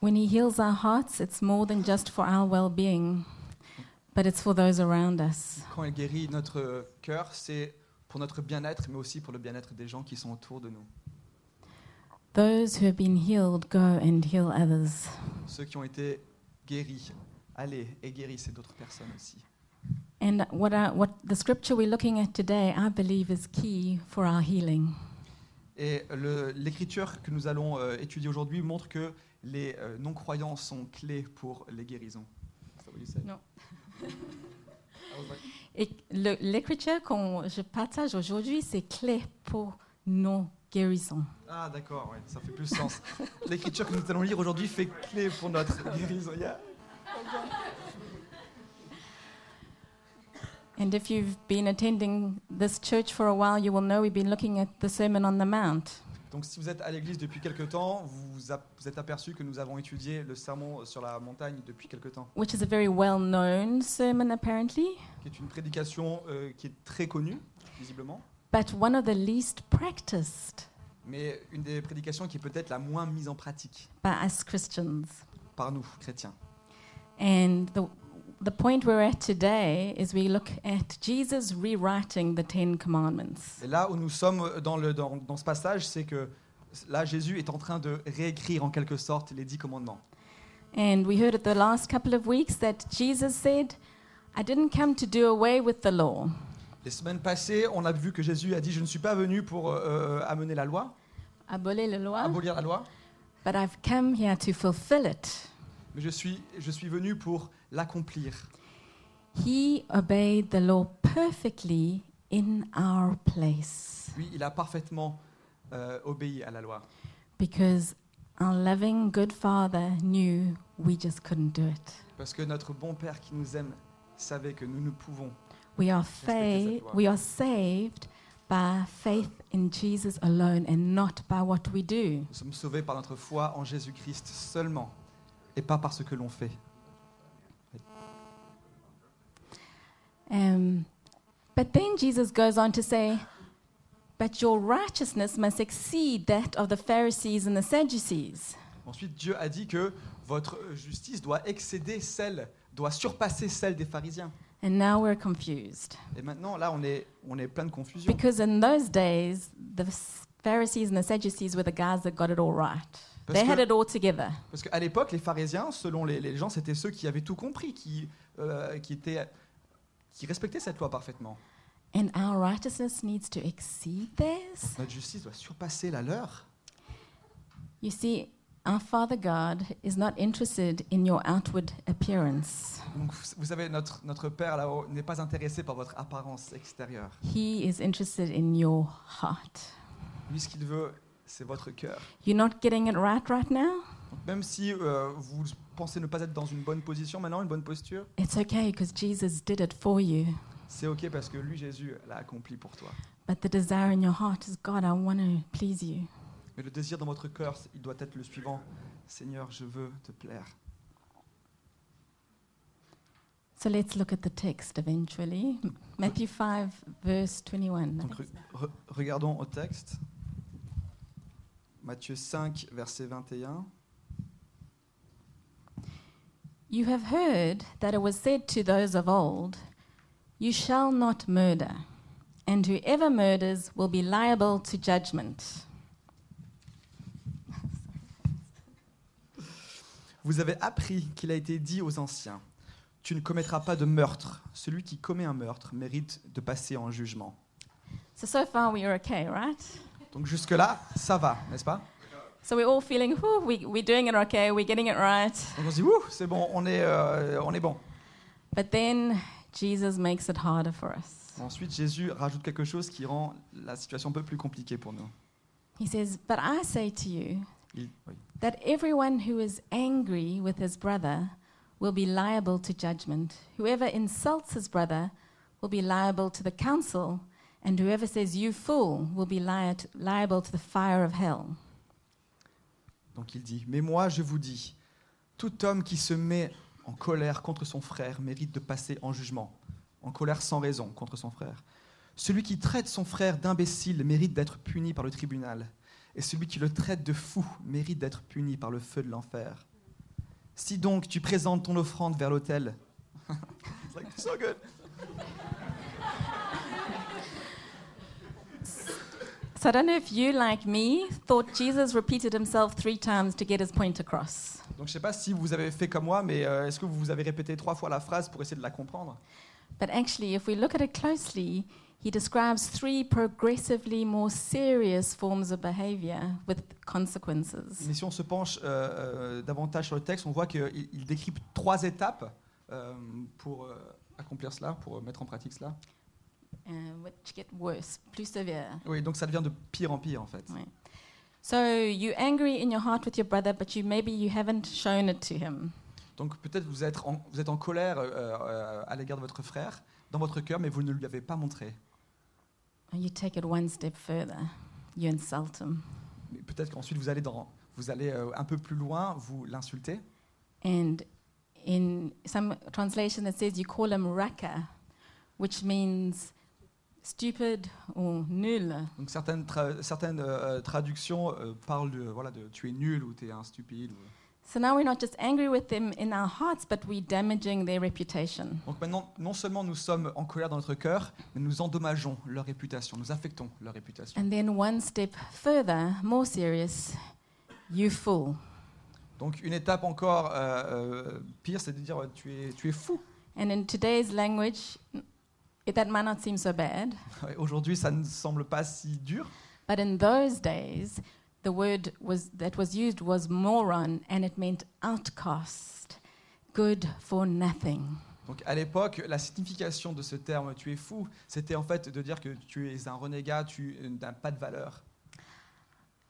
When He heals our hearts, it's more than just for our well being, but it's for those around us. Quand il guérit notre cœur, c'est pour notre bien-être, mais aussi pour le bien-être des gens qui sont autour de nous. Those who have been healed go and heal others. Ceux qui ont été guéris, allez et guérissez d'autres personnes aussi. And what, I, what the scripture we're looking at today, I believe, is key for our healing. Et le- l'écriture que nous allons euh, étudier aujourd'hui montre que les euh, non-croyants sont clés pour les guérisons. Is that what you said? No. I was like, Et le- l'écriture que je partage aujourd'hui, c'est clé pour nos guérisons. Ah d'accord, ouais, ça fait plus sens. L'écriture que nous allons lire aujourd'hui fait clé pour notre guérison. Yeah. And if you've been attending this church for a while, you will know we've been looking at the Sermon on the Mount. Donc si vous êtes à l'église depuis quelque temps, vous vous êtes aperçu que nous avons étudié le sermon sur la montagne depuis quelque temps, which is a very well known sermon, apparently, qui est une prédication euh, qui est très connue, visiblement, but one of the least practiced mais une des prédications qui est peut-être la moins mise en pratique by us Christians. par nous, chrétiens. And the, the point we're at today is we look at Jesus rewriting the Ten Commandments. Et là où nous sommes dans, le, dans, dans ce passage, c'est que là, Jésus est en train de réécrire en quelque sorte les dix commandements. And we heard it the last couple of weeks that Jesus said, I didn't come to do away with the law, Les semaines passées, on a vu que Jésus a dit Je ne suis pas venu pour euh, amener la loi, abolir la loi, abolir la loi, but I've come here to fulfill it. Mais je suis, je suis venu pour l'accomplir. He obeyed the law perfectly in our place Lui, il a parfaitement euh, obéi à la loi. because our loving good Father knew we just couldn't do it. Parce que notre bon Père qui nous aime savait que nous ne pouvons. We are, fa- we are saved by faith in Jesus alone and not by what we do. Nous sommes sauvés par notre foi en Jésus-Christ seulement et pas par ce que l'on fait. Um, but then Jesus goes on to say, But your righteousness must exceed that of the Pharisees and the Sadducees. Ensuite, Dieu a dit que votre justice doit excéder celle, doit surpasser celle des pharisiens. And now we're confused. Et maintenant, là, on est, on est plein de confusion. Because in those days, the Pharisees and the Sadducees were the guys that got it all right. Parce They had que- it all together. Parce qu'à l'époque, les pharisiens, selon les, les gens, c'était ceux qui avaient tout compris, qui, euh, qui, étaient, qui respectaient cette loi parfaitement. And our righteousness needs to exceed theirs. Notre justice doit surpasser la leur. You see, our Father God is not interested in your outward appearance. Donc, vous vous savez, notre, notre Père là-haut n'est pas intéressé par votre apparence extérieure. He is interested in your heart. Lui, ce qu'il veut, c'est votre cœur. You're not getting it right right now? Donc, même si euh, vous pensez ne pas être dans une bonne position maintenant, une bonne posture, It's okay because Jesus did it for you. c'est OK parce que lui, Jésus, l'a accompli pour toi. But the desire in your heart is God, I want to please you. Mais le désir dans votre cœur, il doit être le suivant. Seigneur, je veux te plaire. So let's look at the text eventually. Matthew 5, verse 21. Donc, re- re- regardons au texte. Matthieu 5, verset 21. You have heard that it was said to those of old, You shall not murder, and whoever murders will be liable to judgment. Vous avez appris qu'il a été dit aux anciens Tu ne commettras pas de meurtre. Celui qui commet un meurtre mérite de passer en jugement. So, so far we are okay, right? Donc, jusque-là, ça va, n'est-ce pas? So we're all feeling, we, we're doing it okay, we're getting it right. Donc, on se dit Ouh, c'est bon, on est, euh, on est bon. But then Jesus makes it harder for us. Ensuite, Jésus rajoute quelque chose qui rend la situation un peu plus compliquée pour nous. He says, But I say to you Il- oui. that everyone who is angry with his brother will be liable to judgment. Whoever insults his brother will be liable to the council, and whoever says, You fool, will be li- liable to the fire of hell. Donc il dit, mais moi je vous dis, tout homme qui se met en colère contre son frère mérite de passer en jugement, en colère sans raison contre son frère. Celui qui traite son frère d'imbécile mérite d'être puni par le tribunal, et celui qui le traite de fou mérite d'être puni par le feu de l'enfer. Si donc tu présentes ton offrande vers l'autel, like, so good. So I don't know if you, like me, thought Jesus repeated himself three times to get his point across. Donc je sais pas si vous avez fait comme moi, mais euh, est-ce que vous avez répété trois fois la phrase pour essayer de la comprendre? But actually, if we look at it closely, he describes three progressively more serious forms of behavior with consequences. Mais si on se penche euh, euh, davantage sur le texte, on voit qu'il il décrypte trois étapes pour accomplir cela, pour mettre en pratique cela. Uh, which get worse, plus severe. Oui, donc ça devient de pire en pire en fait. Right. So you're angry in your heart with your brother, but you maybe you haven't shown it to him. Donc peut-être vous êtes en, vous êtes en colère euh, euh, à l'égard de votre frère dans votre cœur, mais vous ne lui avez pas montré. You take it one step further. You insult him. Mais peut-être qu'ensuite vous allez, dans, vous allez euh, un peu plus loin, vous l'insultez. And in some translation it says you call him raka, which means stupid or nul. Donc certaines, tra- certaines euh, traductions euh, parlent de, voilà, de tu es nul ou tu es un stupide. ou- So now we're not just angry with them in our hearts, but we're damaging their reputation. Donc maintenant, non seulement nous sommes en colère dans notre cœur, mais nous endommageons leur réputation, nous affectons leur réputation. And then one step further, more serious, you fool. Donc une étape encore euh, euh, pire, c'est de dire tu es, tu es fou. And in today's language, it, that might not seem so bad, Aujourd'hui, ça ne semble pas si dur, but in those days, the word was, that was used was moron, and it meant outcast, good for nothing. Donc à l'époque, la signification de ce terme tu es fou, c'était en fait de dire que tu es un renégat, tu n'as pas de valeur.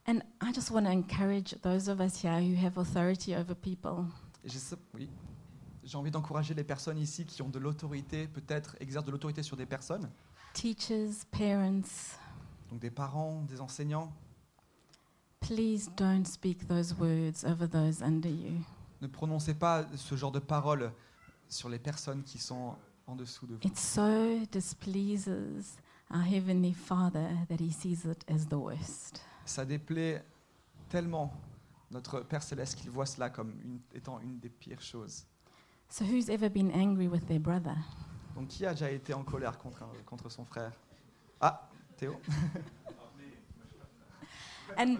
And I just want to encourage those of us here who have authority over people. Et oui. J'ai envie d'encourager les personnes ici qui ont de l'autorité, peut-être exercent de l'autorité sur des personnes, Teachers, parents, donc des parents, des enseignants. please don't speak those words over those under you. Ne prononcez pas ce genre de paroles sur les personnes qui sont en dessous de vous. It so displeases our Heavenly Father that He sees it as the worst. Ça déplaît tellement notre Père céleste qu'il voit cela comme une- étant une des pires choses. So, who's ever been angry with their brother? Donc qui a déjà été en colère contre, un- contre son frère? Ah, Théo And,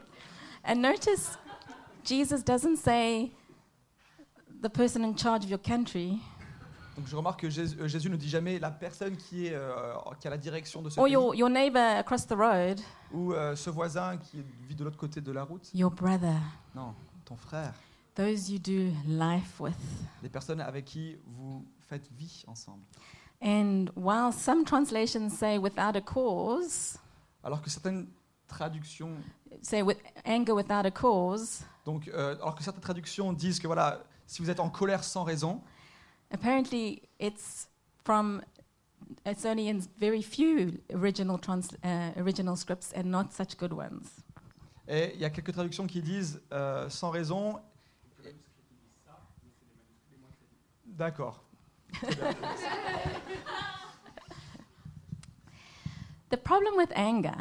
and notice, Jesus doesn't say the person in charge of your country Donc je remarque que Jésus, euh, Jésus ne dit jamais la personne qui, est, euh, qui a la direction de ce or pays your, your neighbor across the road, ou euh, ce voisin qui vit de l'autre côté de la route. your brother, Non, ton frère. Those you do life with. Les personnes avec qui vous faites vie ensemble. And while some translations say without a cause, Alors que certaines traductions, say with anger without a cause, donc, euh, alors que certaines traductions disent que voilà, si vous êtes en colère sans raison, apparently it's from it's only in very few original trans, uh, original scripts and not such good ones. et il y a quelques traductions qui disent euh, sans raison. D'accord. The problem with anger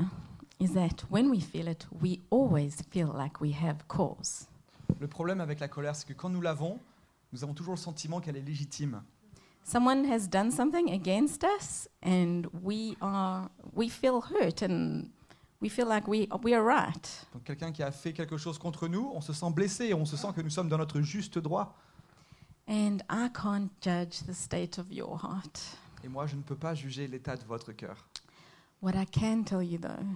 is that when we feel it, we always feel like we have cause. Le problème avec la colère, c'est que quand nous l'avons, nous avons toujours le sentiment qu'elle est légitime. Someone has done something against us, and we are we feel hurt, and we feel like we we are right. Donc quelqu'un qui a fait quelque chose contre nous, on se sent blessé et on se sent que nous sommes dans notre juste droit. And I can't judge the state of your heart. Et moi, je ne peux pas juger l'état de votre cœur. What I can tell you though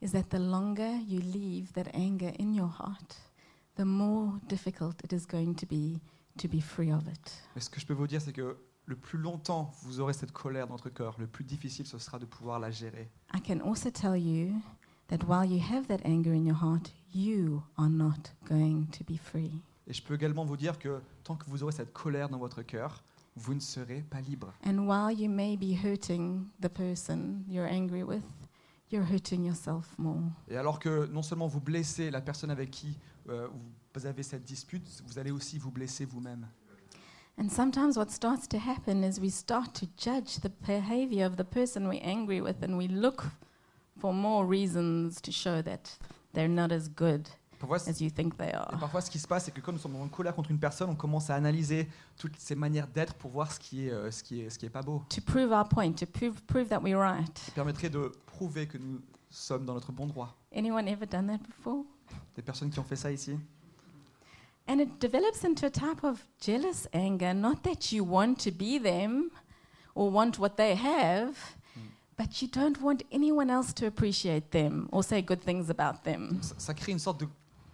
is that the longer you leave that anger in your heart, the more difficult it is going to be to be free of it. Mais ce que je peux vous dire, c'est que le plus longtemps vous aurez cette colère dans votre cœur, le plus difficile ce sera de pouvoir la gérer. I can also tell you that while you have that anger in your heart, you are not going to be free. Et je peux également vous dire que tant que vous aurez cette colère dans votre cœur, vous ne serez pas libre. And while you may be hurting the person you're angry with, you're hurting yourself more. Et alors que non seulement vous blessez la personne avec qui euh, vous avez cette dispute, vous allez aussi vous blesser vous-même. And sometimes what starts to happen is we start to judge the behavior of the person we're angry with and we look for more reasons to show that they're not as good Parfois, as you think they et are. parfois, ce qui se passe, c'est que quand nous sommes en colère contre une personne, on commence à analyser toutes ces manières d'être pour voir ce qui est, euh, ce qui est, ce qui est pas beau. To prove our point, to prove, prove that we're right. Ça permettrait de prouver que nous sommes dans notre bon droit. Anyone ever done that before? Des personnes qui ont fait ça ici. And it develops into a type of jealous anger, not that you want to be them or want what they have, but you don't want anyone else to appreciate them or say good things about them. Ça, ça crée une sorte de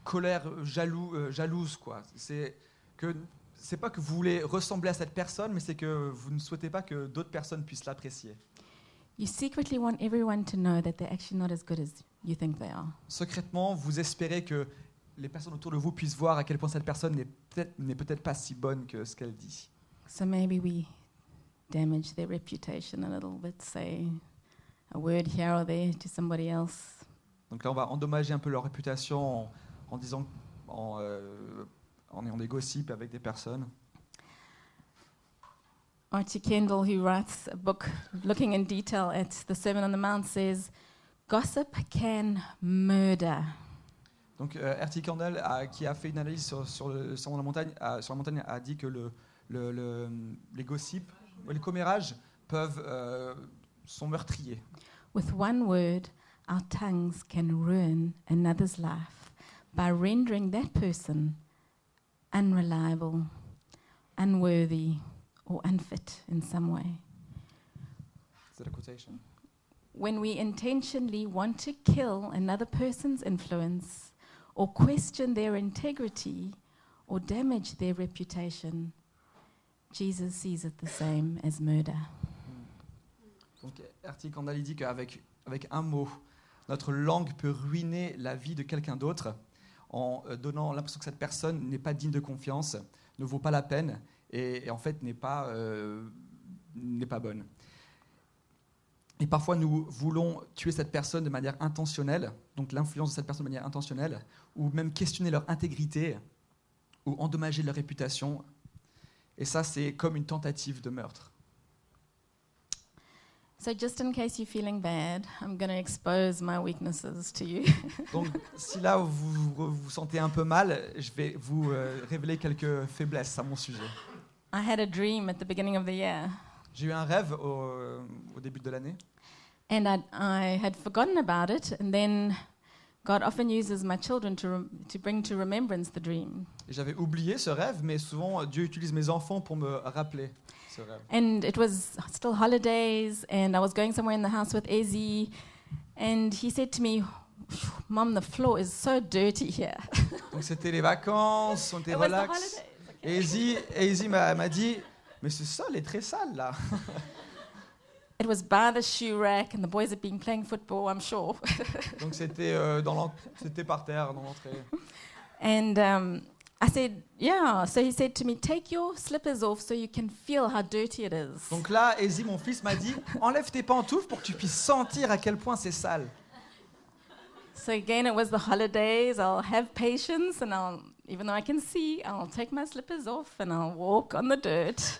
colère euh, jaloux, euh, jalouse, quoi. C'est que c'est pas que vous voulez ressembler à cette personne, mais c'est que vous ne souhaitez pas que d'autres personnes puissent l'apprécier. You secretly want everyone to know that they're actually not as good as you think they are. Secrètement, vous espérez que les personnes autour de vous puissent voir à quel point cette personne n'est peut-être peut-être pas si bonne que ce qu'elle dit. So maybe we damage their reputation a little bit, say a word here or there to somebody else. Donc là, on va endommager un peu leur réputation en, en disant, en, euh, en ayant des gossips avec des personnes. Archie Kendall, who writes a book looking in detail at the Sermon on the Mount, says, Gossip can murder. Donc, euh, R.T. Kendall, a- qui a fait une analyse sur, sur le, sur la montagne, a, sur la montagne, a dit que le, le- le- les gossips, les commérages peuvent euh, sont meurtriers. With one word, our tongues can ruin another's life by rendering that person unreliable, unworthy, or unfit in some way. C'est la quotation. When we intentionally want to kill another person's influence or question their integrity or damage their reputation, Jesus sees it the same as murder. Hmm. Donc, R.T. Kendall il dit qu'avec avec un mot, notre langue peut ruiner la vie de quelqu'un d'autre en euh, donnant l'impression que cette personne n'est pas digne de confiance, ne vaut pas la peine et, en fait n'est pas, euh, n'est pas bonne. Et parfois, nous voulons tuer cette personne de manière intentionnelle, donc l'influence de cette personne de manière intentionnelle, ou même questionner leur intégrité, ou endommager leur réputation. Et ça, c'est comme une tentative de meurtre. So, just in case you're feeling bad, I'm going to expose my weaknesses to you. Donc, si là vous vous, sentez un peu mal, je vais vous euh, révéler quelques faiblesses à mon sujet. I had a dream at the beginning of the year, J'ai eu un rêve au, au début de l'année and I, I had forgotten about it, and then God often uses my children to, bring to remembrance the dream. j'avais oublié ce rêve, mais souvent Dieu utilise mes enfants pour me rappeler And it was still holidays, and I was going somewhere in the house with Ezzy, and he said to me, Mom, the floor is so dirty here. Donc c'était les vacances, on était It was the relax. holidays. Et Izzy, Izzy m'a dit, mais ce sol est très sale là. It was by the shoe rack, and the boys had been playing football, I'm sure. Donc c'était euh, dans c'était par terre dans l'entrée. And um, I said, Yeah. So he said to me, Take your slippers off so you can feel how dirty it is. Donc là, Izzy, mon fils, m'a dit, enlève tes pantoufles pour que tu puisses sentir à quel point c'est sale. So again, it was the holidays. I'll have patience, and I'll, even though I can see, I'll take my slippers off and I'll walk on the dirt.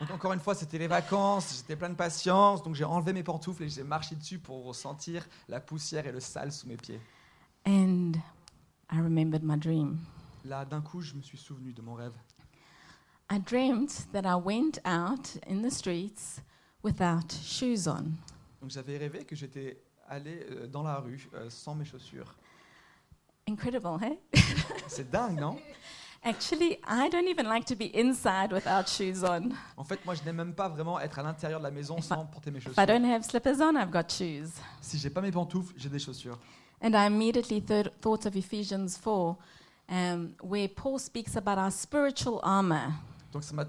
Donc encore une fois, c'était les vacances, j'étais plein de patience, donc j'ai enlevé mes pantoufles et j'ai marché dessus pour sentir la poussière et le sale sous mes pieds. and I remembered my dream. Là, d'un coup, je me suis souvenu de mon rêve. I dreamt that I went out in the streets without shoes on. Donc j'avais rêvé que j'étais allé euh, dans la rue euh, sans mes chaussures. Incredible, hey? C'est dingue, non? Actually, I don't even like to be inside without shoes on. En fait, moi, je n'aime même pas vraiment être à l'intérieur de la maison I- sans porter mes If I chaussures. don't have slippers on, I've got shoes. Si j'ai pas mes pantoufles, j'ai des chaussures. And I immediately third, thought of Ephesians 4, um, where Paul speaks about our spiritual armor. Donc ça m'a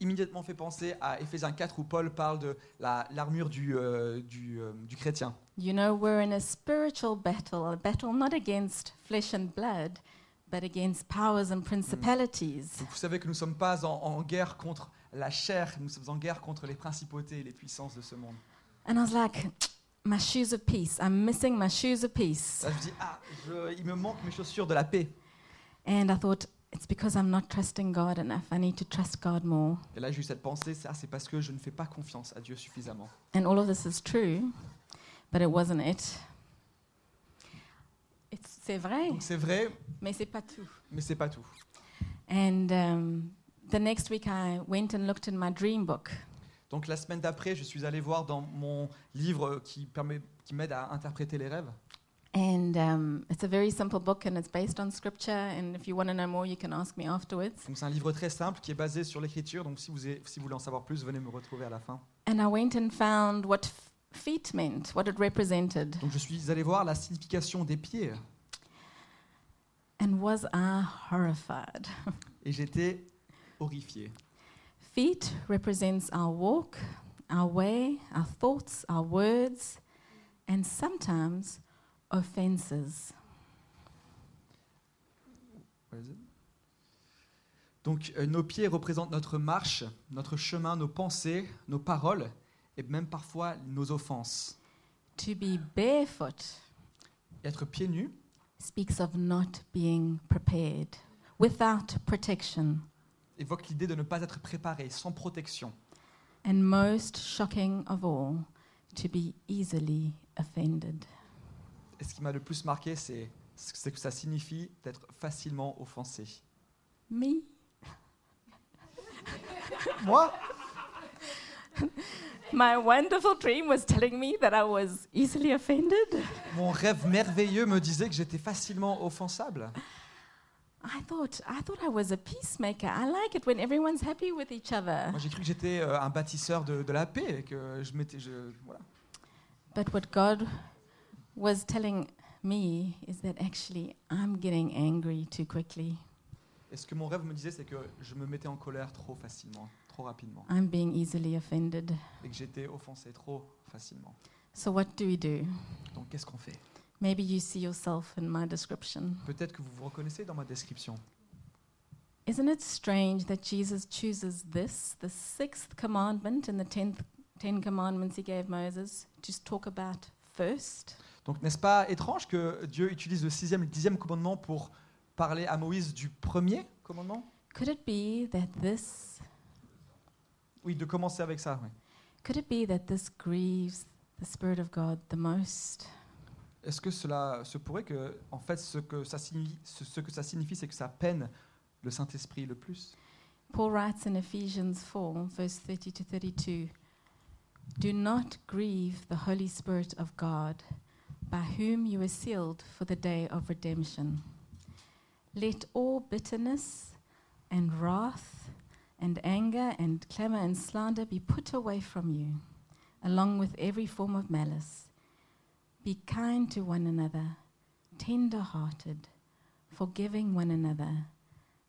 immédiatement fait penser à Éphésiens 4 où Paul parle de la- l'armure du, euh, du, euh, du chrétien. You know, we're in a spiritual battle, a battle not against flesh and blood, but against powers and principalities. Donc vous savez que nous ne sommes pas en, en guerre contre la chair, nous sommes en guerre contre les principautés et les puissances de ce monde. And I was like, my shoes of peace. I'm missing my shoes of peace. Là, je dis, ah, je- il me manque mes chaussures de la paix. And I thought, it's because I'm not trusting God enough. I need to trust God more. Et là, j'ai eu cette pensée, ça, c'est parce que je ne fais pas confiance à Dieu suffisamment. And all of this is true, but it wasn't it. It's- C'est vrai, Donc c'est vrai, mais c'est pas tout. mais c'est pas tout. And um, the next week, I went and looked in my dream book, Donc la semaine d'après, je suis allé voir dans mon livre qui permet, qui m'aide à interpréter les rêves. And um, it's a very simple book, and it's based on scripture. And if you want to know more, you can ask me afterwards. Donc c'est un livre très simple qui est basé sur l'écriture. Donc si vous, avez- si vous voulez en savoir plus, venez me retrouver à la fin. And I went and found what feet meant, what it represented, Donc je suis allé voir la signification des pieds and was I horrified? et j'étais horrifié. Feet represents our walk, our way, our thoughts, our words, and sometimes offenses. What is it? Donc euh, nos pieds représentent notre marche, notre chemin, nos pensées, nos paroles et même parfois nos offenses. To be barefoot Être pieds nus speaks of not being prepared, without protection, évoque l'idée de ne pas être préparé, sans protection. and most shocking of all, to be easily offended. Et ce qui m'a le plus marqué, c'est c'est que ça signifie d'être facilement offensé. Me? Moi? My wonderful dream was telling me that I was easily offended. Mon rêve merveilleux me disait que j'étais facilement offensable. I thought I thought I was a peacemaker. I like it when everyone's happy with each other. Moi, j'ai cru que j'étais euh, un bâtisseur de, de la paix et que je m'étais. je- Voilà. But what God was telling me is that actually I'm getting angry too quickly. Et ce que mon rêve me disait, c'est que je me mettais en colère trop facilement, trop rapidement, I'm being easily offended. et que j'étais offensé trop facilement. So what do we do? Donc, qu'est-ce qu'on fait Maybe you see yourself in my description. Peut-être que vous vous reconnaissez dans ma description. Isn't it strange that Jesus chooses this, the sixth commandment in the tenth, Ten Commandments he gave Moses, to talk about first? Donc, n'est-ce pas étrange que Dieu utilise le sixième et le dixième commandement pour parler à Moïse du premier commandement? Could it be that this Oui, de commencer avec ça. oui. could it be that this grieves the Spirit of God the most? Est-ce que cela se pourrait que, en fait, ce que ça signifie, ce, ce que ça signifie, c'est que ça peine le Saint-Esprit le plus? Paul writes in Ephesians 4, verse 30 to 32 Do not grieve the Holy Spirit of God, by whom you are sealed for the day of redemption. Let all bitterness and wrath and anger and clamor and slander be put away from you, along with every form of malice. Be kind to one another, tender hearted, forgiving one another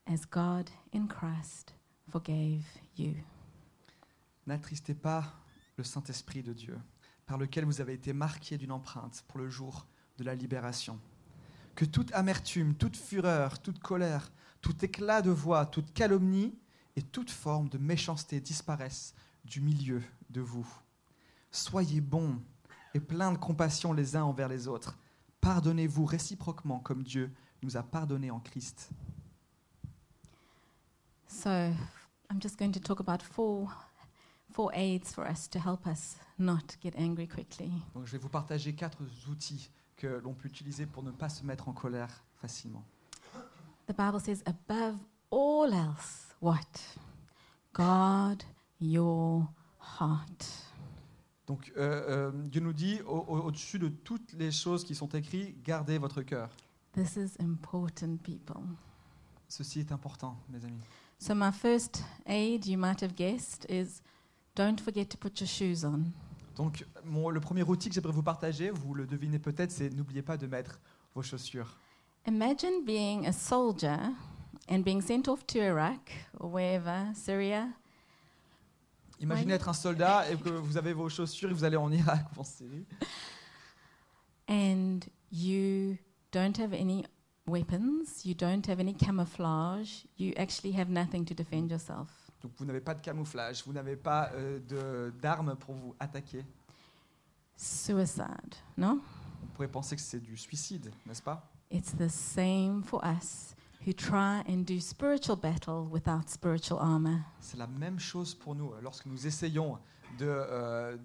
as God in Christ forgave you. N'attristez pas le Saint-Esprit de Dieu, par lequel vous avez été marqués d'une empreinte pour le jour de la libération. Que toute amertume, toute fureur, toute colère, tout éclat de voix, toute calomnie et toute forme de méchanceté disparaissent du milieu de vous. Soyez bons et pleins de compassion les uns envers les autres. Pardonnez-vous réciproquement comme Dieu nous a pardonné en Christ. So, I'm just going to talk about four, four aids for us to help us not get angry quickly. Donc je vais vous partager quatre outils que l'on peut utiliser pour ne pas se mettre en colère facilement. The Bible says, above all else, what? Guard your heart. Donc euh, euh, Dieu nous dit, au- au- au-dessus de toutes les choses qui sont écrites, gardez votre cœur. This is important, people. Ceci est important, mes amis. So, my first aid, you might have guessed, is don't forget to put your shoes on. Donc mon- le premier outil que j'aimerais vous partager, vous le devinez peut-être, c'est n'oubliez pas de mettre vos chaussures. Imagine being a soldier and being sent off to Iraq or wherever, Syria, Imaginez être un soldat et que vous avez vos chaussures et vous allez en Irak ou en Syrie. and you don't have any weapons, you don't have any camouflage, you actually have nothing to defend yourself. Donc vous n'avez pas de camouflage, vous n'avez pas euh, d'armes pour vous attaquer. Suicide, no? On pourrait penser que c'est du suicide, n'est-ce pas? It's the same for us who try and do spiritual battle without spiritual armor. C'est la même chose pour nous. Lorsque nous essayons de, euh,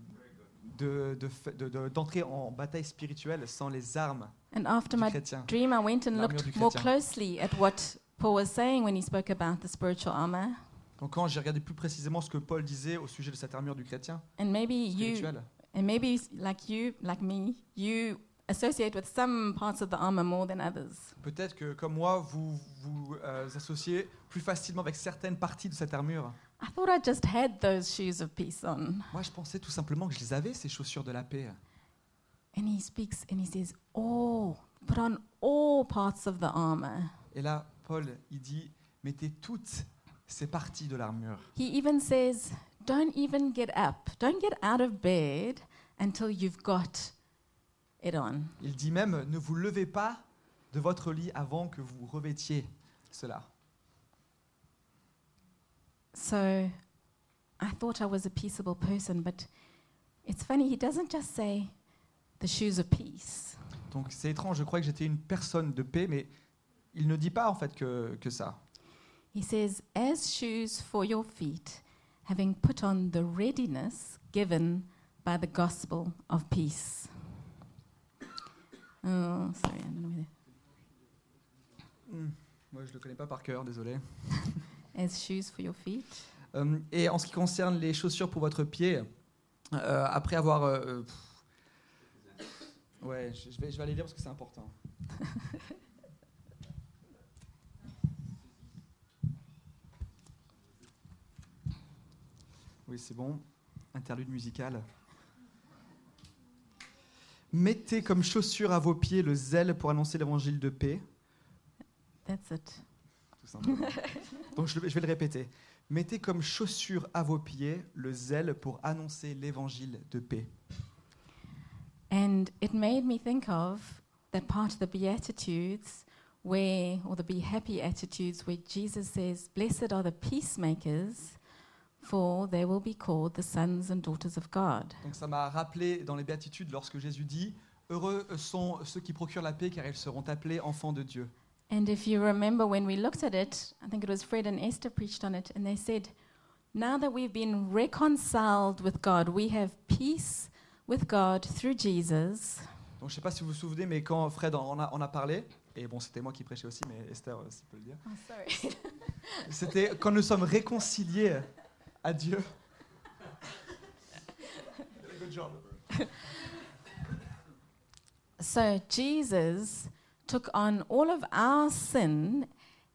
de- de de- de- d'entrer en bataille spirituelle sans les armes And after du my chrétien. dream, I went and looked more closely at what Paul was saying when he spoke about the spiritual armor. Donc quand j'ai regardé plus précisément ce que Paul disait au sujet de cette armure du chrétien And maybe you, spirituel, and maybe like you, like me, you associate with some parts of the armor more than others. peut-être que comme moi, vous vous euh, associez plus facilement avec certaines parties de cette armure. I thought I just had those shoes of peace on. Moi, je pensais tout simplement que je les avais, ces chaussures de la paix. And he speaks and he says, all, put on all parts of the armor. Et là, Paul, il dit, mettez toutes ces parties de l'armure. He even says, don't even get up, don't get out of bed until you've got it on. Il dit même, ne vous levez pas de votre lit avant que vous revêtiez cela. So I thought I was a peaceable person, but it's funny, he doesn't just say the shoes of peace. Donc c'est étrange, je croyais que j'étais une personne de paix, mais il ne dit pas en fait que, que ça. He says, as shoes for your feet, having put on the readiness given by the gospel of peace. Oh, sorry, I don't know whether. Moi, je ne le connais pas par cœur, désolé. As shoes for your feet. Euh, et en ce qui concerne les chaussures pour votre pied, euh, après avoir... euh, euh, ouais, je, je vais, je vais aller lire parce que c'est important. Oui, c'est bon. Interlude musical. Mettez comme chaussure à vos pieds le zèle pour annoncer l'évangile de paix. That's it. tout simplement. Donc je, je vais le répéter. Mettez comme chaussure à vos pieds le zèle pour annoncer l'évangile de paix. And it made me think of that part of the Beatitudes where, or the Be Happy attitudes, where Jesus says, Blessed are the peacemakers, for they will be called the sons and daughters of God. Donc ça m'a rappelé dans les béatitudes lorsque Jésus dit Heureux sont ceux qui procurent la paix car ils seront appelés enfants de Dieu. And if you remember when we looked at it, I think it was Fred and Esther preached on it, and they said, Now that we've been reconciled with God, we have peace with God through Jesus. Donc je ne sais pas si vous vous souvenez, mais quand Fred en a, en a parlé, et bon c'était moi qui prêchais aussi, mais Esther aussi peut le dire, Oh, sorry. c'était quand nous sommes réconciliés à Dieu. Good job. So Jesus took on all of our sin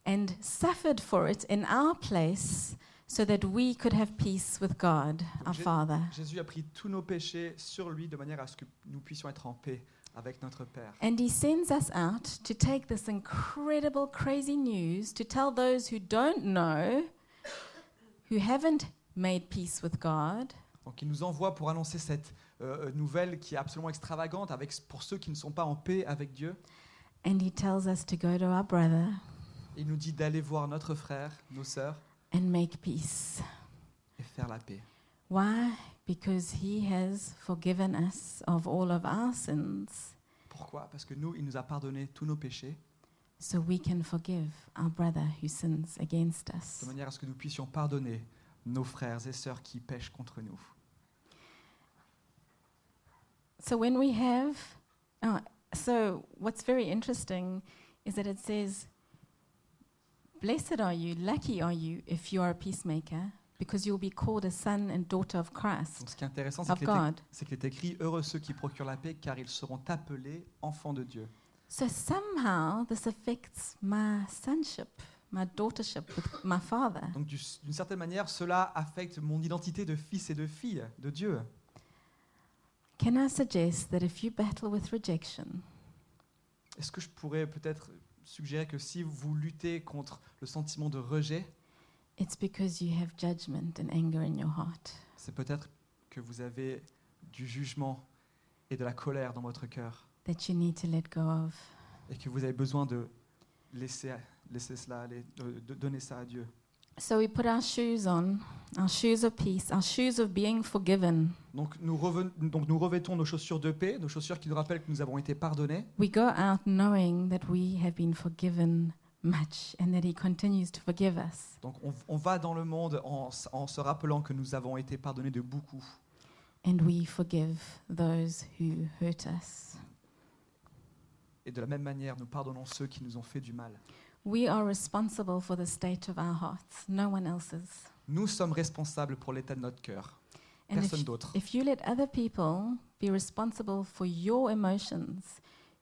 and suffered for it in our place so that we could have peace with God, our Je- Father. Jésus a pris tous nos péchés sur lui de manière à ce que nous puissions être en paix avec notre Père. And he sends us out to take this incredible, crazy news to tell those who don't know, who haven't made peace with God, Donc il nous envoie pour annoncer cette euh, nouvelle qui est absolument extravagante avec, pour ceux qui ne sont pas en paix avec Dieu. and he tells us to go to our brother Il nous dit d'aller voir notre frère, nos sœurs, and make peace. et faire la paix. Why? Because he has forgiven us of all of our sins, Pourquoi? Parce que nous, il nous a pardonné tous nos péchés, so we can forgive our brother who sins against us. de manière à ce que nous puissions pardonner nos frères et sœurs qui pêchent contre nous. So when we have, oh, so what's very interesting is that it says, "Blessed are you, lucky are you, if you are a peacemaker, because you'll be called a son and daughter of Donc Christ, ce qui est intéressant, c'est God." c'est qu'il est écrit Heureux ceux qui procurent la paix, car ils seront appelés enfants de Dieu. So somehow this affects my sonship, my daughtership with my father. Donc du- d'une certaine manière, cela affecte mon identité de fils et de fille de Dieu. Can I suggest that if you battle with rejection, Est-ce que je pourrais peut-être suggérer que si vous luttez contre le sentiment de rejet, it's because you have judgment and anger in your heart. c'est peut-être que vous avez du jugement et de la colère dans votre cœur that you need to let go of. et que vous avez besoin de laisser, laisser cela aller, de, de donner ça à Dieu. So we put our shoes on, our shoes of peace, our shoes of being forgiven. Donc nous, reven- donc nous revêtons nos chaussures de paix, nos chaussures qui nous rappellent que nous avons été pardonnés. We go out knowing that we have been forgiven much and that He continues to forgive us. Donc on, on va dans le monde en, s- en se rappelant que nous avons été pardonnés de beaucoup. And we forgive those who hurt us. Et de la même manière, nous pardonnons ceux qui nous ont fait du mal. We are responsible for the state of our hearts, no one else's. Nous sommes responsables pour l'état de notre cœur, And personne d'autre. if you let other people be responsible for your emotions,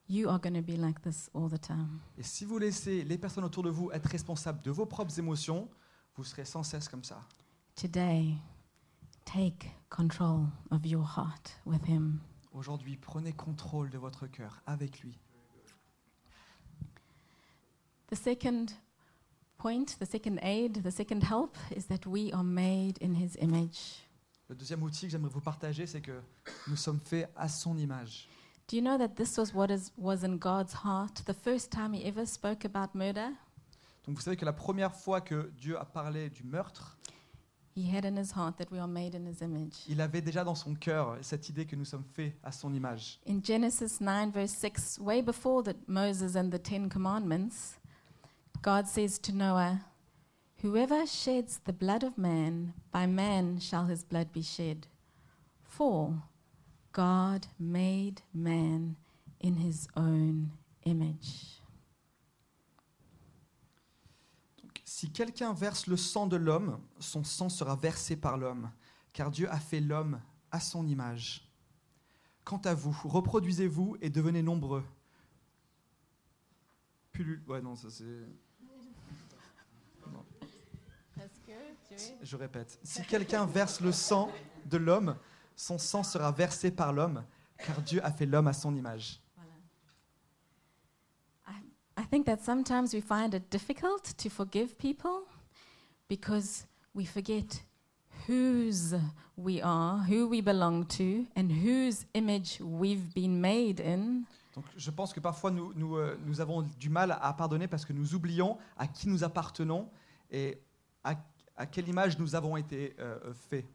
you are going to be like this all the time. Et si vous laissez les personnes autour de vous être responsables de vos propres émotions, vous serez sans cesse comme ça. Today, take control of your heart with Him. Aujourd'hui, prenez contrôle de votre cœur avec lui. The second point, the second aid, the second help is that we are made in His image. Le deuxième outil que j'aimerais vous partager, c'est que nous sommes faits à son image. Do you know that this was what is, was in God's heart the first time He ever spoke about murder? Donc vous savez que la première fois que Dieu a parlé du meurtre, He had in His heart that we are made in His image. il avait déjà dans son cœur cette idée que nous sommes faits à son image. In Genesis 9, verse 6, way before the, Moses and the Ten Commandments, God says to Noah, Whoever sheds the blood of man, by man shall his blood be shed. For God made man in his own image. Donc, si quelqu'un verse le sang de l'homme, son sang sera versé par l'homme, car Dieu a fait l'homme à son image. Quant à vous, reproduisez-vous et devenez nombreux. Pullule- Ouais, non, ça c'est. Non, je répète. Si quelqu'un verse le sang de l'homme, son sang sera versé par l'homme, car Dieu a fait l'homme à son image. I think that sometimes we find it difficult to forgive people because we forget whose we are, who we belong to, and whose image we've been made in. Donc, je pense que parfois nous, nous, euh, nous avons du mal à pardonner parce que nous oublions à qui nous appartenons et à, à quelle image nous avons été euh, euh, faits?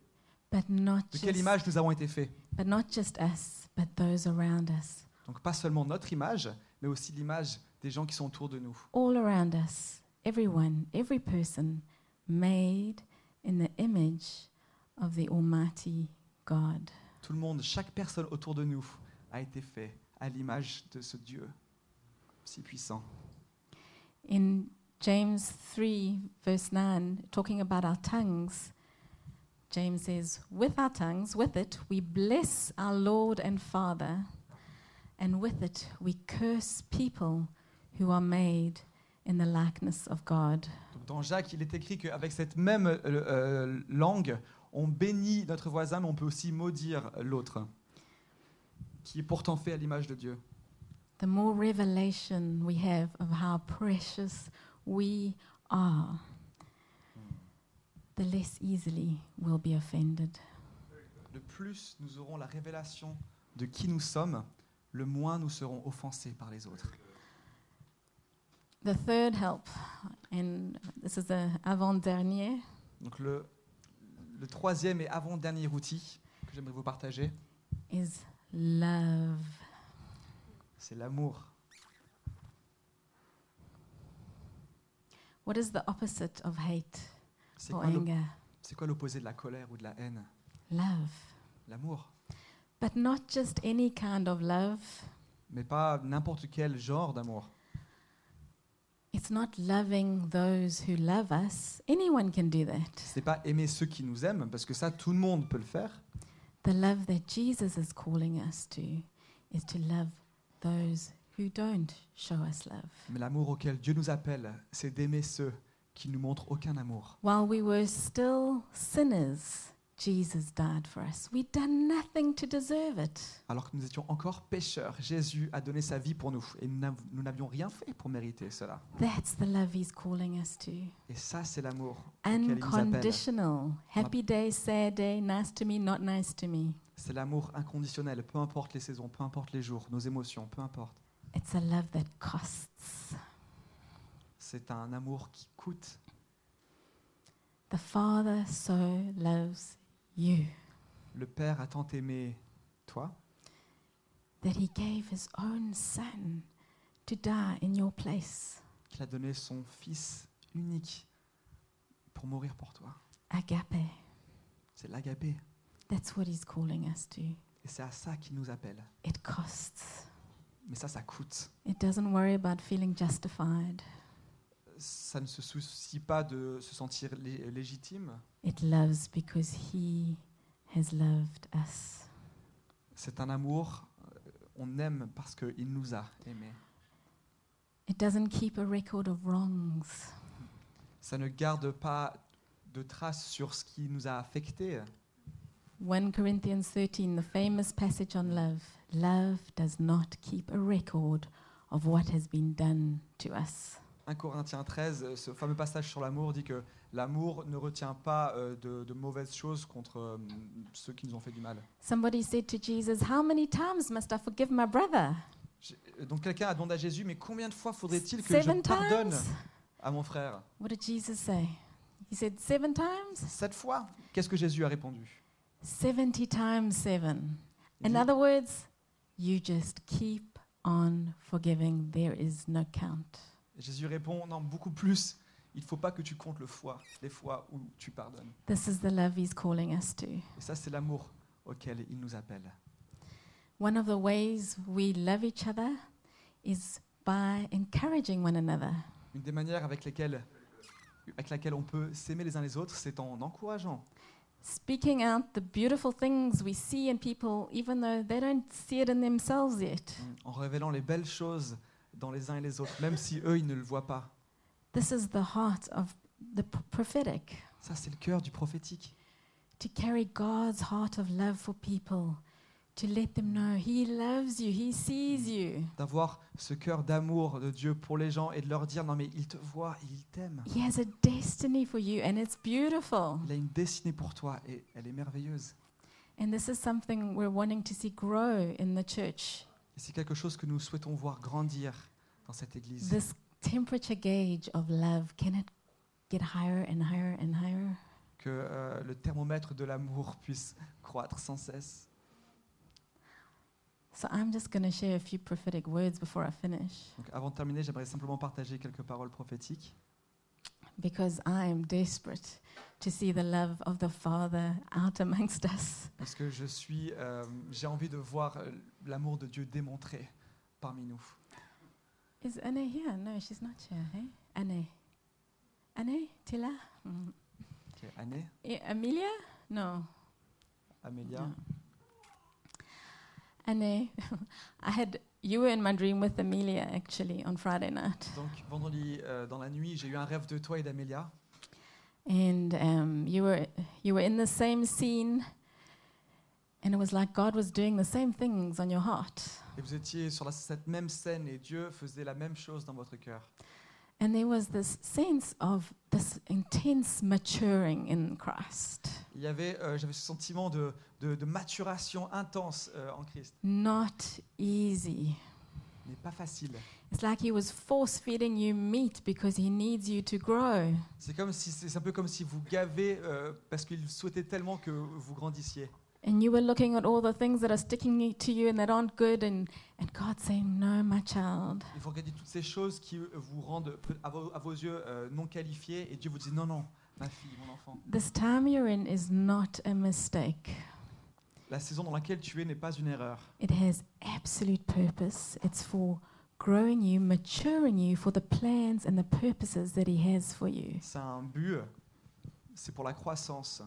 But not, De quelle just, image nous avons été faits? but not just us, but those around us. Donc pas seulement notre image, mais aussi l'image des gens qui sont autour de nous. All around us, everyone, every person made in the image of the Almighty God. Tout le monde, chaque personne autour de nous a été fait à l'image de ce Dieu si puissant. In James 3, verse 9, talking about our tongues, James says, With our tongues, with it, we bless our Lord and Father, and with it, we curse people who are made in the likeness of God. Dans Jacques, il est écrit qu'avec cette même euh, euh, langue, on bénit notre voisin, mais on peut aussi maudire l'autre, qui est pourtant fait à l'image de Dieu. The more revelation we have of how precious we are, the less easily we'll be offended. Le plus nous aurons la révélation de qui nous sommes, le moins nous serons offensés par les autres. The third help, and this is the avant-dernier, Donc le, le troisième et avant-dernier outil que j'aimerais vous partager, is love. c'est l'amour. What is the opposite of hate C'est or quoi l'op- anger? c'est quoi l'opposé de la colère ou de la haine? Love. L'amour. But not just any kind of love. Mais pas n'importe quel genre d'amour. It's not loving those who love us. Anyone can do that. C'est pas aimer ceux qui nous aiment, parce que ça, tout le monde peut le faire. The love that Jesus is calling us to is to love those who don't show us love. Mais l'amour auquel Dieu nous appelle, c'est d'aimer ceux qui nous montrent aucun amour. While we were still sinners, Jesus died for us. We'd done nothing to deserve it. Alors que nous étions encore pécheurs, Jésus a donné sa vie pour nous. Et nous n'av- nous n'avions rien fait pour mériter cela. That's the love He's calling us to. Et ça, c'est l'amour. Unconditional. Happy day, sad day, nice to me, not nice to me. C'est l'amour inconditionnel, peu importe les saisons, peu importe les jours, nos émotions, peu importe. It's a love that costs. C'est un amour qui coûte. The Father so loves you Le Père a tant aimé toi that He gave His own Son to die in your place. qu'il a donné son Fils unique pour mourir pour toi. Agape. C'est l'agapé. That's what He's calling us to. Et c'est à ça qu'il nous appelle. It costs. Mais ça, ça coûte. It doesn't worry about feeling justified. Ça ne se soucie pas de se sentir lé- légitime. It loves because He has loved us. C'est un amour, euh, on aime parce qu'il nous a aimés. It doesn't keep a record of wrongs. Ça ne garde pas de traces sur ce qui nous a affectés. 1 Corinthians 13, the famous passage on love. Love does not keep a record of what has been done to us. 1 Corinthiens 13, euh, ce fameux passage sur l'amour dit que l'amour ne retient pas euh, de, de mauvaises choses contre euh, ceux qui nous ont fait du mal. Somebody said to Jesus, How many times must I forgive my brother? Euh, Donc quelqu'un a demandé à Jésus, mais combien de fois faudrait-il que Seven je pardonne times? à mon frère? What did Jesus say? He said, Seven times? Sept fois? Qu'est-ce que Jésus a répondu? 70 times seven. In other words, you just keep on forgiving. There is no count. Jésus répond, non, beaucoup plus. Il ne faut pas que tu comptes le fois, les fois où tu pardonnes. This is the love he's calling us to. Et ça, c'est l'amour auquel il nous appelle. One of the ways we love each other is by encouraging one another. Une des manières avec lesquelles, avec laquelle on peut s'aimer les uns les autres, c'est en encourageant, Speaking out the beautiful things we see in people, even though they don't see it in themselves yet. en révélant les belles choses dans les uns et les autres, même si eux, ils ne le voient pas. This is the heart of the prophetic Ça, c'est le cœur du prophétique. to carry God's heart of love for people, to let them know He loves you, He sees you. D'avoir ce cœur d'amour de Dieu pour les gens et de leur dire, non mais il te voit, et il t'aime. He has a destiny for you, and it's beautiful. Il a une destinée pour toi et elle est merveilleuse. And this is something we're wanting to see grow in the church. Et c'est quelque chose que nous souhaitons voir grandir dans cette église. This temperature gauge of love, can it get higher and higher and higher? Que euh, le thermomètre de l'amour puisse croître sans cesse. So I'm just going to share a few prophetic words before I finish Donc, avant de terminer, j'aimerais simplement partager quelques paroles prophétiques. because I am desperate to see the love of the Father out amongst us. Parce que je suis, euh, j'ai envie de voir euh, l'amour de Dieu démontré parmi nous. Is Anne here? No, she's not here. Hey? Anne. Anne? Tila? Mm. Ok, Anne, Eh, Amelia? No. Amélia. No. Anne, I had you were in my dream with Amelia actually on Friday night, Donc vendredi euh, dans la nuit, j'ai eu un rêve de toi et d'Amélia. and um, you were you were in the same scene, and it was like God was doing the same things on your heart, Et vous étiez sur la- cette même scène et Dieu faisait la même chose dans votre cœur. And there was this sense of this intense maturing in Christ, Il y avait, euh, j'avais ce sentiment de, de- de maturation intense euh, en Christ, not easy. mais pas facile. It's like He was force feeding you meat because He needs you to grow. C'est comme si, c'est un peu comme si vous gavez euh, parce qu'il souhaitait tellement que vous grandissiez. And you were looking at all the things that are sticking to you and that aren't good, and, and God saying, No, my child. Il faut regarder toutes ces choses qui euh, vous rendent peu- à vos, à vos yeux euh, non qualifiés et Dieu vous dit non, non, ma fille, mon enfant. This time you're in is not a mistake. La saison dans laquelle tu es n'est pas une erreur. It has absolute purpose. It's for growing you, maturing you for the plans and the purposes that He has for you. C'est un but, c'est pour la croissance.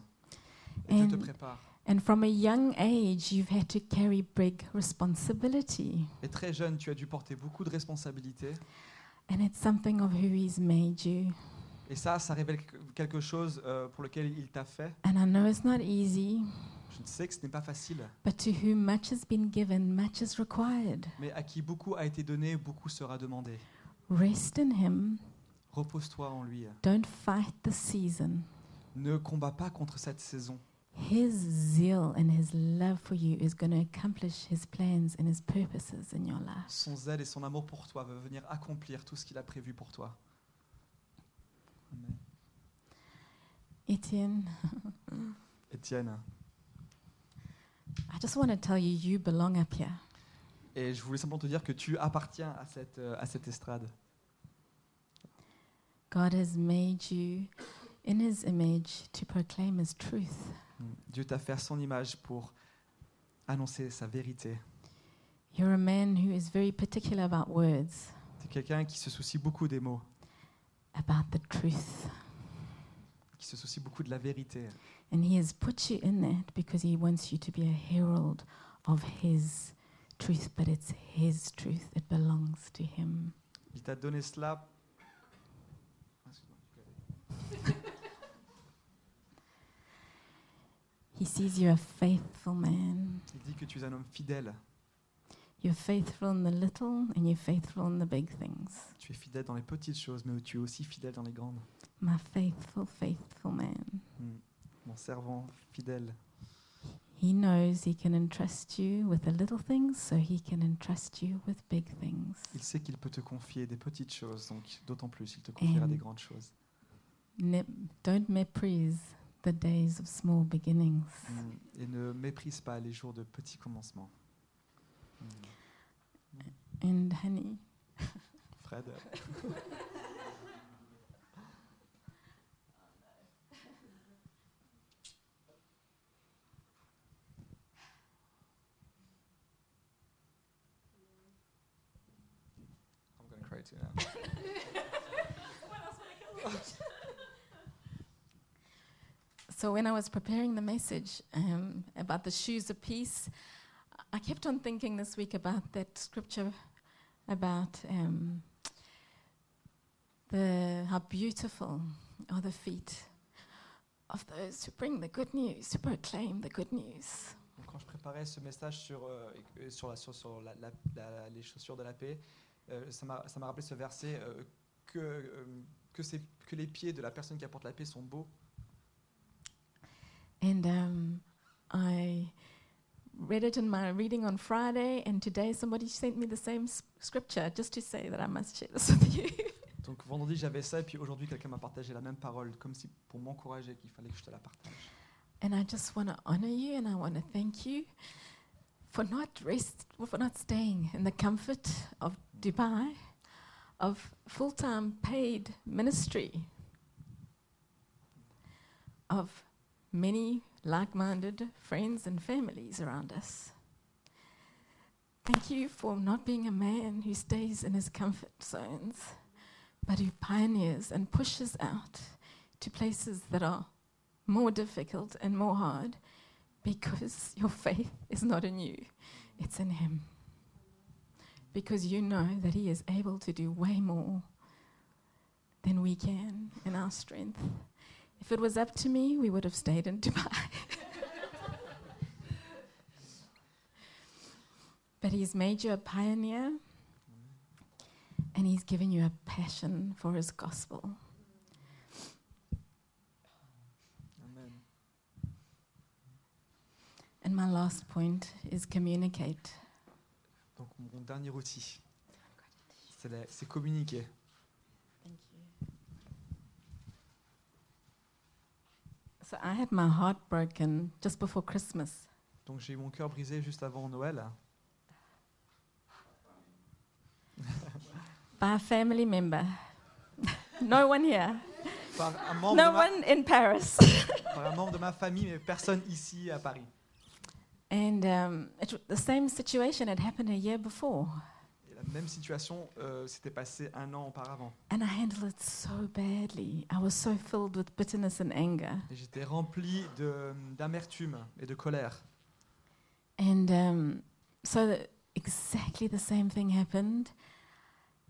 Et Dieu te prépare. And from a young age, you've had to carry big responsibility. Et très jeune, tu as dû porter beaucoup de responsabilités. And it's something of who He's made you. Et ça, ça révèle quelque chose euh, pour lequel il t'a fait. And I know it's not easy, Je sais que ce n'est pas facile, but to whom much has been given, much is required. mais à qui beaucoup a été donné, beaucoup sera demandé. Rest in Him. Repose-toi en lui. Don't fight the season. Ne combats pas contre cette saison. His zeal and His love for you is going to accomplish His plans and His purposes in your life. Son zèle et son amour pour toi va venir accomplir tout ce qu'il a prévu pour toi. Amen. Etienne, Étienne, I just want to tell you, you belong up here. et je voulais simplement te dire que tu appartiens à cette, euh, à cette estrade. God has made you in His image to proclaim His truth. Dieu t'a fait à son image pour annoncer sa vérité. You're a man who is very particular about words, Tu es quelqu'un qui se soucie beaucoup des mots, about the truth. qui se soucie beaucoup de la vérité. And he has put you in that because he wants you to be a herald of his truth, but it's his truth. It belongs to him. Il t'a donné cela. He sees you a faithful man. Il dit que tu es un homme fidèle. You're faithful in the little and you're faithful in the big things. Tu es fidèle dans les petites choses, mais tu es aussi fidèle dans les grandes. My faithful, faithful man. Hmm. Mon servant fidèle. He knows he can entrust you with the little things, so he can entrust you with big things. Il sait qu'il peut te confier des petites choses, donc d'autant plus il te confiera And- des grandes choses. Ne- don't méprise the days of small beginnings. Hmm. Et ne méprise pas les jours de petits commencements. Hmm. And honey, Fred. I'm going to cry too now. So when I was preparing the message um, about the shoes of peace, I kept on thinking this week about that scripture about um, the how beautiful are the feet of those who bring the good news, who proclaim the good news. Quand je préparais ce message sur, les chaussures de la paix, euh, ça m'a rappelé ce verset euh, euh, que les pieds de la personne qui apporte la paix sont beaux. And um, I read it in my reading on Friday, and today somebody sent me the same scripture just to say that I must share this with you. Donc vendredi j'avais ça et puis aujourd'hui quelqu'un m'a partagé la même parole comme si pour m'encourager qu'il fallait que je te la partage. And I just want to honor you and I want to thank you for not rest, for not staying in the comfort of Dubai, of full-time paid ministry, of many like-minded friends and families around us. Thank you for not being a man who stays in his comfort zones, but who pioneers and pushes out to places that are more difficult and more hard because your faith is not in you, it's in Him. Because you know that He is able to do way more than we can in our strength. If it was up to me, we would have stayed in Dubai. but He's made you a pioneer and He's given you a passion for His gospel. Amen. And my last point is communicate. Donc mon dernier outil, c'est communiquer. Thank you. So I had my heart broken just before Christmas. Donc j'ai eu mon cœur brisé juste avant Noël by a family member. no one here. par un membre, No de, ma, one in Paris. par un membre de ma famille, mais personne ici à Paris. and um, it, w- the same situation had happened a year before. La même situation euh, s'était passée un an auparavant. And I handled it so badly. I was so filled with bitterness and anger. Et j'étais rempli de- d'amertume et de colère. And um, so the, exactly the same thing happened.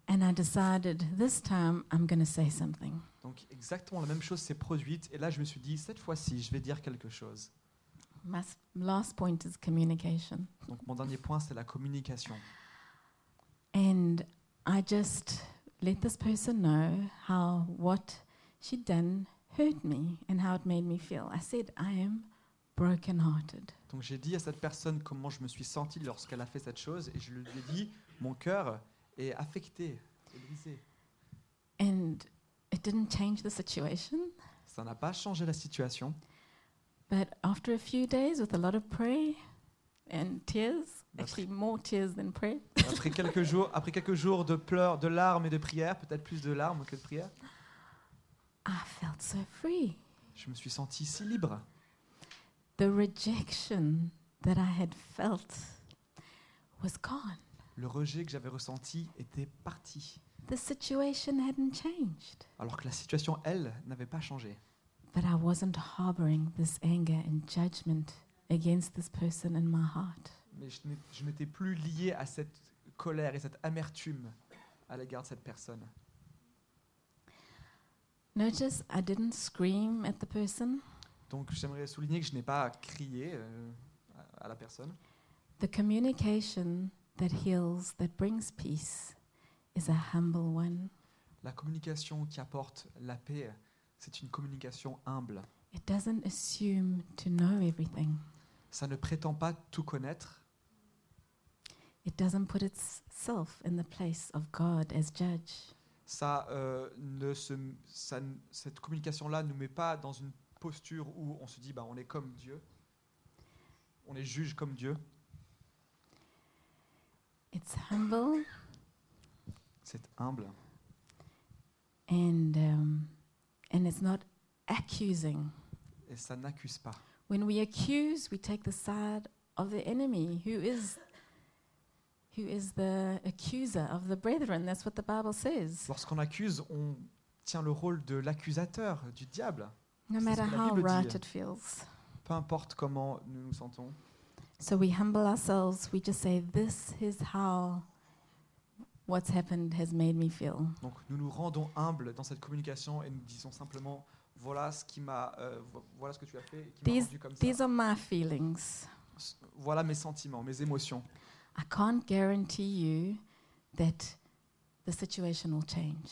And I decided this time I'm going to say something. Donc exactement la même chose s'est produite. Et là, je me suis dit, cette fois-ci, je vais dire quelque chose. My s- last point is communication. Donc mon dernier point, c'est la communication. And I just let this person know how what she'd done hurt me and how it made me feel. I said, I am brokenhearted. Donc j'ai dit à cette personne comment je me suis senti lorsqu'elle a fait cette chose. Et je lui ai dit, mon cœur est affecté, est brisé. And it didn't change the situation. Ça n'a pas changé la situation. But after a few days, with a lot of prayer and tears, actually more tears than prayer, Après quelques jours, après quelques jours de pleurs, de larmes et de prières, peut-être plus de larmes que de prières, I felt so free. je me suis senti si libre. The rejection that I had felt was gone. Le rejet que j'avais ressenti était parti, The situation hadn't changed. alors que la situation, elle, n'avait pas changé. But I wasn't harboring this anger and judgment against this person in my heart. Mais je n'étais plus lié à cette colère et cette amertume à l'égard de cette personne. Notice I didn't scream at the person. Donc j'aimerais souligner que je n'ai pas crié euh, à- à la personne. The communication that heals, that brings peace, is a humble one. La communication qui apporte la paix, c'est une communication humble. It doesn't assume to know everything. Ça ne prétend pas tout connaître, It doesn't put itself in the place of God as judge. ça, euh, ne se, ça cette communication-là ne nous met pas dans une posture où on se dit bah, on est comme Dieu, on est juge comme Dieu. It's humble C'est humble and um, and it's not accusing. et ça n'accuse pas. When we accuse, we take the side of the enemy, who is who is the accuser of the brethren. That's what the Bible says. Lorsqu'on accuse, on tient le rôle de l'accusateur, du diable. No matter how right it feels. Peu importe comment nous nous sentons. So we humble ourselves. We just say, "This is how what's happened has made me feel." Donc nous nous rendons humbles dans cette communication et nous disons simplement voilà ce qui m'a, euh, vo- voilà ce que tu as fait, qui These- rendu comme ça. These are my feelings. Voilà mes sentiments, mes émotions. I can't guarantee you that the situation will change.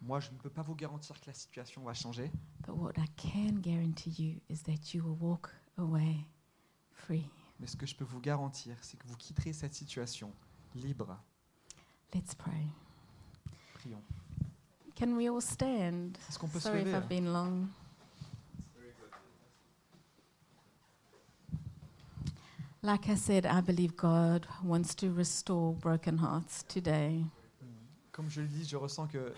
Moi, je ne peux pas vous garantir que la situation va changer, But what I can guarantee you is that you will walk away free. mais ce que je peux vous garantir, c'est que vous quitterez cette situation libre. Let's pray. Prions. Can we all stand? Est-ce qu'on peut se Sorry if lever I've been long. Like I said, I believe God wants to restore broken hearts today. Comme je le dis, je ressens que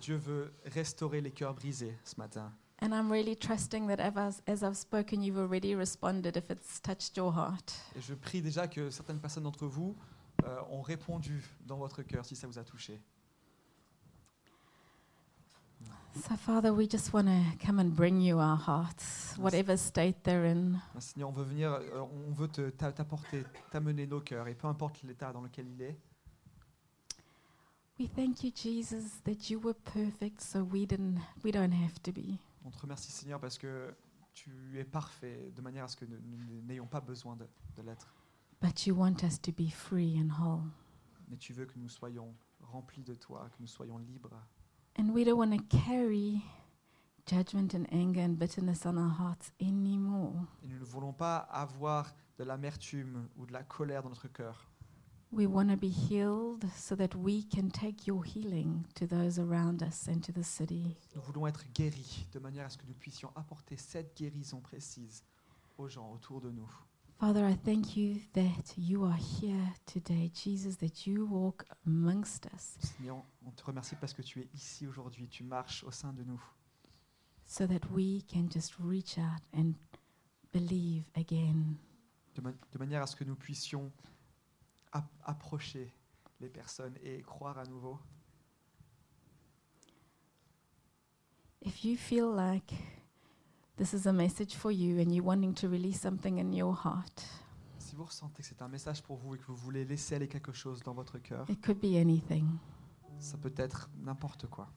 Dieu veut restaurer les cœurs brisés ce matin. And I'm really trusting that as as I've spoken, you've already responded if it's touched your heart. Et je prie déjà que certaines personnes d'entre vous euh, ont répondu dans votre cœur si ça vous a touché. So, Father, we just want to come and bring you our hearts, whatever state they're in. Seigneur, on veut venir, euh, on veut te- t'a- t'apporter, t'amener nos cœurs, et peu importe l'état dans lequel il est, We thank you, Jesus, that you were perfect, so we didn't. We don't have to be. on te remercie Seigneur parce que tu es parfait, de manière à ce que nous nous n'ayons pas besoin de, de l'être. But you want us to be free and whole. Mais tu veux que nous soyons remplis de toi, que nous soyons libres. And we don't want to carry judgment and anger and bitterness on our hearts anymore. Et nous ne voulons pas avoir de l'amertume ou de la colère dans notre cœur. We want to be healed so that we can take your healing to those around us and to the city. Nous voulons être guéris, de manière à ce que nous puissions apporter cette guérison précise aux gens autour de nous. Father, I thank you that you are here today, Jesus, that you walk amongst us Seigneur, on te remercie parce que tu es ici aujourd'hui, tu marches au sein de nous. so that we can just reach out and believe again. de, ma- de manière à ce que nous puissions ap- approcher les personnes et croire à nouveau. If you feel like this is a message for you and you're wanting to release something in your heart, Si vous ressentez que c'est un message pour vous et que vous voulez laisser aller quelque chose dans votre cœur, it could be anything. ça peut être n'importe quoi.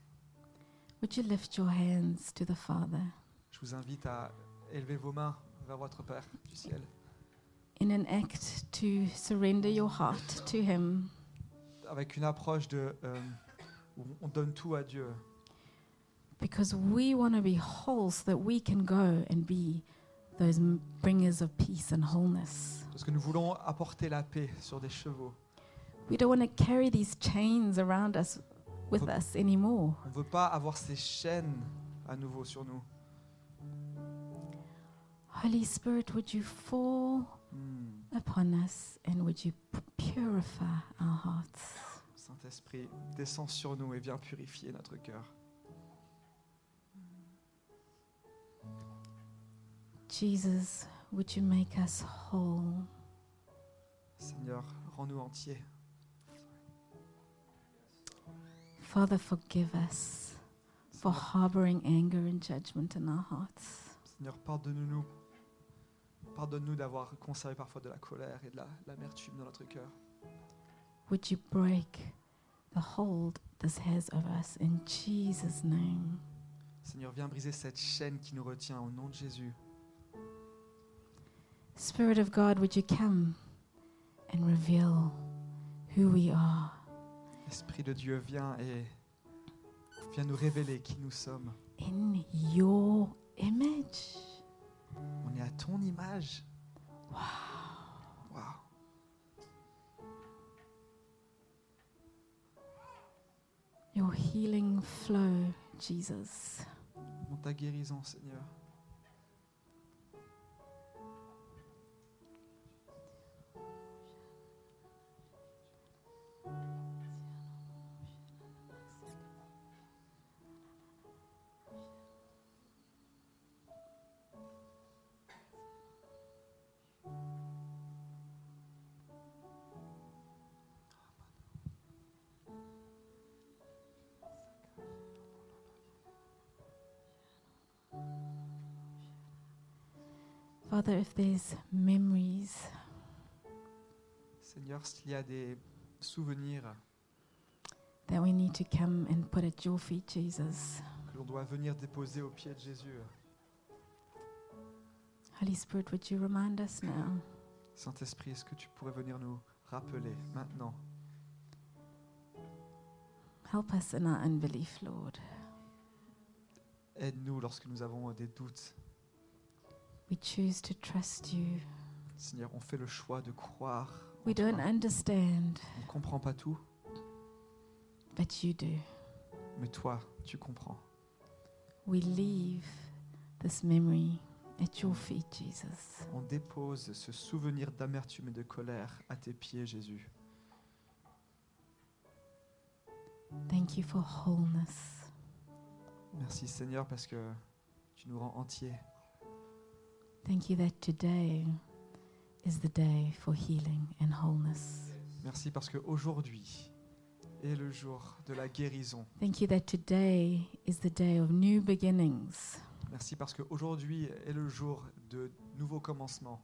Would you lift your hands to the Father? Je vous invite à élever vos mains vers votre Père du ciel, in an act to surrender your heart to Him? avec une approche de euh, où on donne tout à Dieu, Because we want to be whole so that we can go and be those bringers of peace and wholeness. parce que nous voulons apporter la paix sur des chevaux. We don't want to carry these chains around us with us anymore. On ne veut pas avoir ces chaînes à nouveau sur nous. Holy Spirit, would you fall Hmm. upon us and would you purify our hearts? Saint-Esprit, descends sur nous et viens purifier notre cœur. Jesus, would you make us whole? Seigneur, rends-nous entiers. Father, forgive us for harboring anger and judgment in our hearts. Seigneur, pardonne-nous. Pardonne-nous d'avoir conservé parfois de la colère et de la- l'amertume dans notre cœur. Would you break the hold this has of us in Jesus' name? Seigneur, viens briser cette chaîne qui nous retient au nom de Jésus. Spirit of God, would you come and reveal who we are? Esprit de Dieu, viens et viens nous révéler qui nous sommes. in your image. On est à ton image. Wow. Your healing flow, Jesus. Dans ta guérison, Seigneur. Father, if there's memories Seigneur, s'il y a des souvenirs that we need to come and put at your feet, Jesus, que l'on doit venir déposer au pied de Jésus, Holy Spirit, would you remind us now? Saint-Esprit, est-ce que tu pourrais venir nous rappeler maintenant? Help us in our unbelief, Lord. Aide-nous lorsque nous avons des doutes. We choose to trust you. Seigneur, on fait le choix de croire. We don't understand, On ne comprend pas tout, but you do. mais toi, tu comprends. We leave this memory at your feet, Jesus. On dépose ce souvenir d'amertume et de colère à tes pieds, Jésus. Thank you for wholeness. Merci Seigneur parce que tu nous rends entiers. Thank you that today is the day for healing and wholeness. Merci parce qu'aujourd'hui est le jour de la guérison. Thank you that today is the day of new beginnings. Merci parce qu'aujourd'hui est le jour de nouveaux commencements.